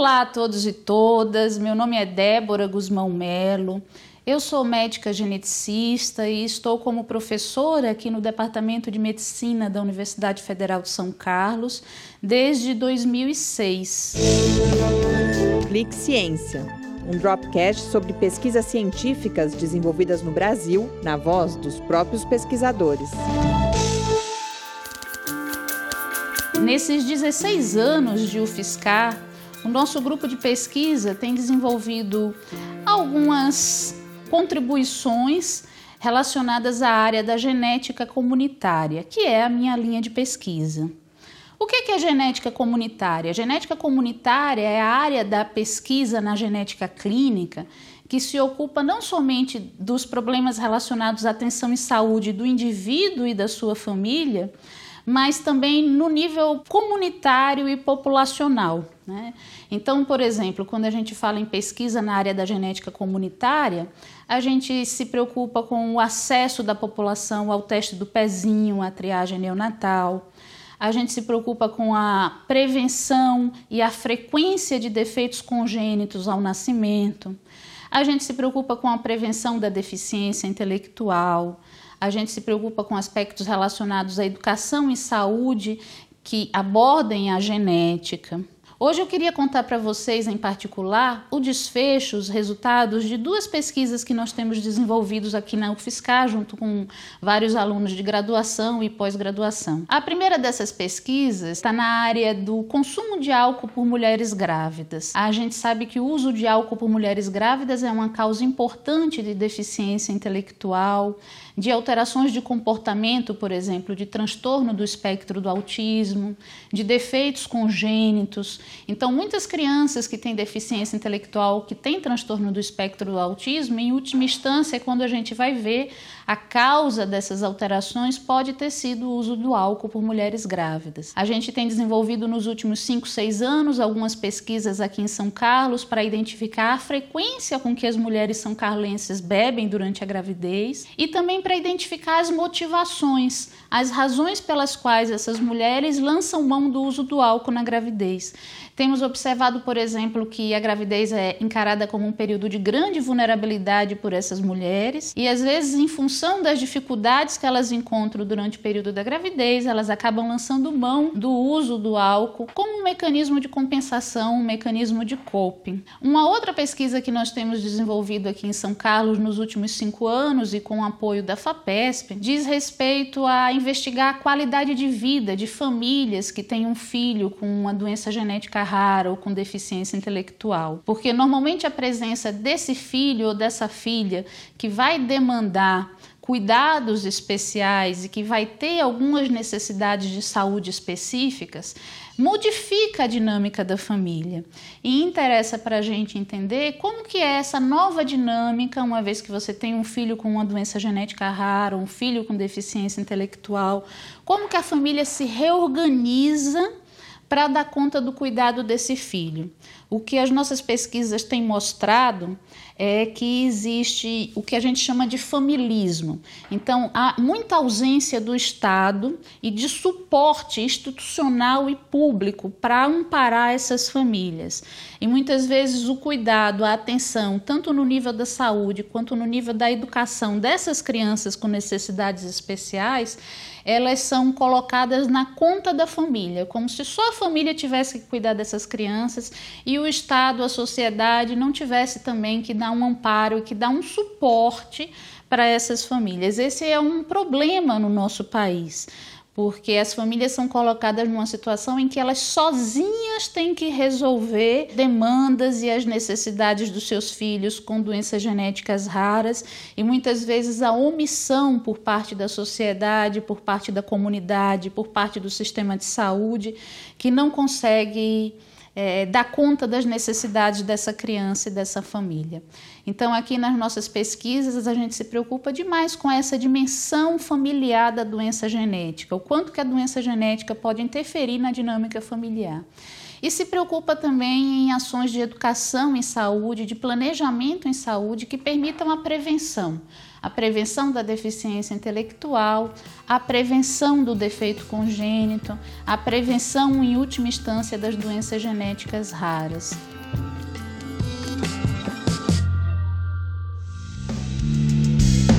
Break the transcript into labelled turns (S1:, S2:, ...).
S1: Olá a todos e todas, meu nome é Débora Guzmão Melo. Eu sou médica geneticista e estou como professora aqui no Departamento de Medicina da Universidade Federal de São Carlos desde 2006.
S2: Clique Ciência, um dropcast sobre pesquisas científicas desenvolvidas no Brasil, na voz dos próprios pesquisadores.
S1: Nesses 16 anos de UFSCar, o nosso grupo de pesquisa tem desenvolvido algumas contribuições relacionadas à área da genética comunitária, que é a minha linha de pesquisa. O que é genética comunitária? A genética comunitária é a área da pesquisa na genética clínica que se ocupa não somente dos problemas relacionados à atenção e saúde do indivíduo e da sua família, mas também no nível comunitário e populacional. Né? Então, por exemplo, quando a gente fala em pesquisa na área da genética comunitária, a gente se preocupa com o acesso da população ao teste do pezinho, à triagem neonatal. A gente se preocupa com a prevenção e a frequência de defeitos congênitos ao nascimento. A gente se preocupa com a prevenção da deficiência intelectual a gente se preocupa com aspectos relacionados à educação e saúde que abordem a genética. Hoje eu queria contar para vocês, em particular, o desfecho, os resultados de duas pesquisas que nós temos desenvolvidos aqui na UFSCar, junto com vários alunos de graduação e pós-graduação. A primeira dessas pesquisas está na área do consumo de álcool por mulheres grávidas. A gente sabe que o uso de álcool por mulheres grávidas é uma causa importante de deficiência intelectual, de alterações de comportamento, por exemplo, de transtorno do espectro do autismo, de defeitos congênitos. Então, muitas crianças que têm deficiência intelectual, que têm transtorno do espectro do autismo, em última instância, é quando a gente vai ver a causa dessas alterações pode ter sido o uso do álcool por mulheres grávidas. A gente tem desenvolvido nos últimos 5, 6 anos algumas pesquisas aqui em São Carlos para identificar a frequência com que as mulheres são carlenses bebem durante a gravidez e também para identificar as motivações, as razões pelas quais essas mulheres lançam mão do uso do álcool na gravidez. Temos observado, por exemplo, que a gravidez é encarada como um período de grande vulnerabilidade por essas mulheres e às vezes em função das dificuldades que elas encontram durante o período da gravidez, elas acabam lançando mão do uso do álcool como um mecanismo de compensação, um mecanismo de coping. Uma outra pesquisa que nós temos desenvolvido aqui em São Carlos nos últimos cinco anos e com o apoio da FAPESP diz respeito a investigar a qualidade de vida de famílias que têm um filho com uma doença genética rara ou com deficiência intelectual. Porque normalmente a presença desse filho ou dessa filha que vai demandar cuidados especiais e que vai ter algumas necessidades de saúde específicas, modifica a dinâmica da família. E interessa para a gente entender como que é essa nova dinâmica, uma vez que você tem um filho com uma doença genética rara, um filho com deficiência intelectual, como que a família se reorganiza para dar conta do cuidado desse filho. O que as nossas pesquisas têm mostrado é que existe o que a gente chama de familismo. Então, há muita ausência do Estado e de suporte institucional e público para amparar essas famílias. E muitas vezes o cuidado, a atenção, tanto no nível da saúde quanto no nível da educação dessas crianças com necessidades especiais, elas são colocadas na conta da família, como se só a família tivesse que cuidar dessas crianças e o Estado, a sociedade não tivesse também que dar um amparo, que dar um suporte para essas famílias. Esse é um problema no nosso país porque as famílias são colocadas numa situação em que elas sozinhas têm que resolver demandas e as necessidades dos seus filhos com doenças genéticas raras. E muitas vezes a omissão por parte da sociedade, por parte da comunidade, por parte do sistema de saúde, que não consegue é, dar conta das necessidades dessa criança e dessa família. Então, aqui nas nossas pesquisas, a gente se preocupa demais com essa dimensão familiar da doença genética, o quanto que a doença genética pode interferir na dinâmica familiar. E se preocupa também em ações de educação em saúde, de planejamento em saúde que permitam a prevenção a prevenção da deficiência intelectual, a prevenção do defeito congênito, a prevenção, em última instância, das doenças genéticas raras.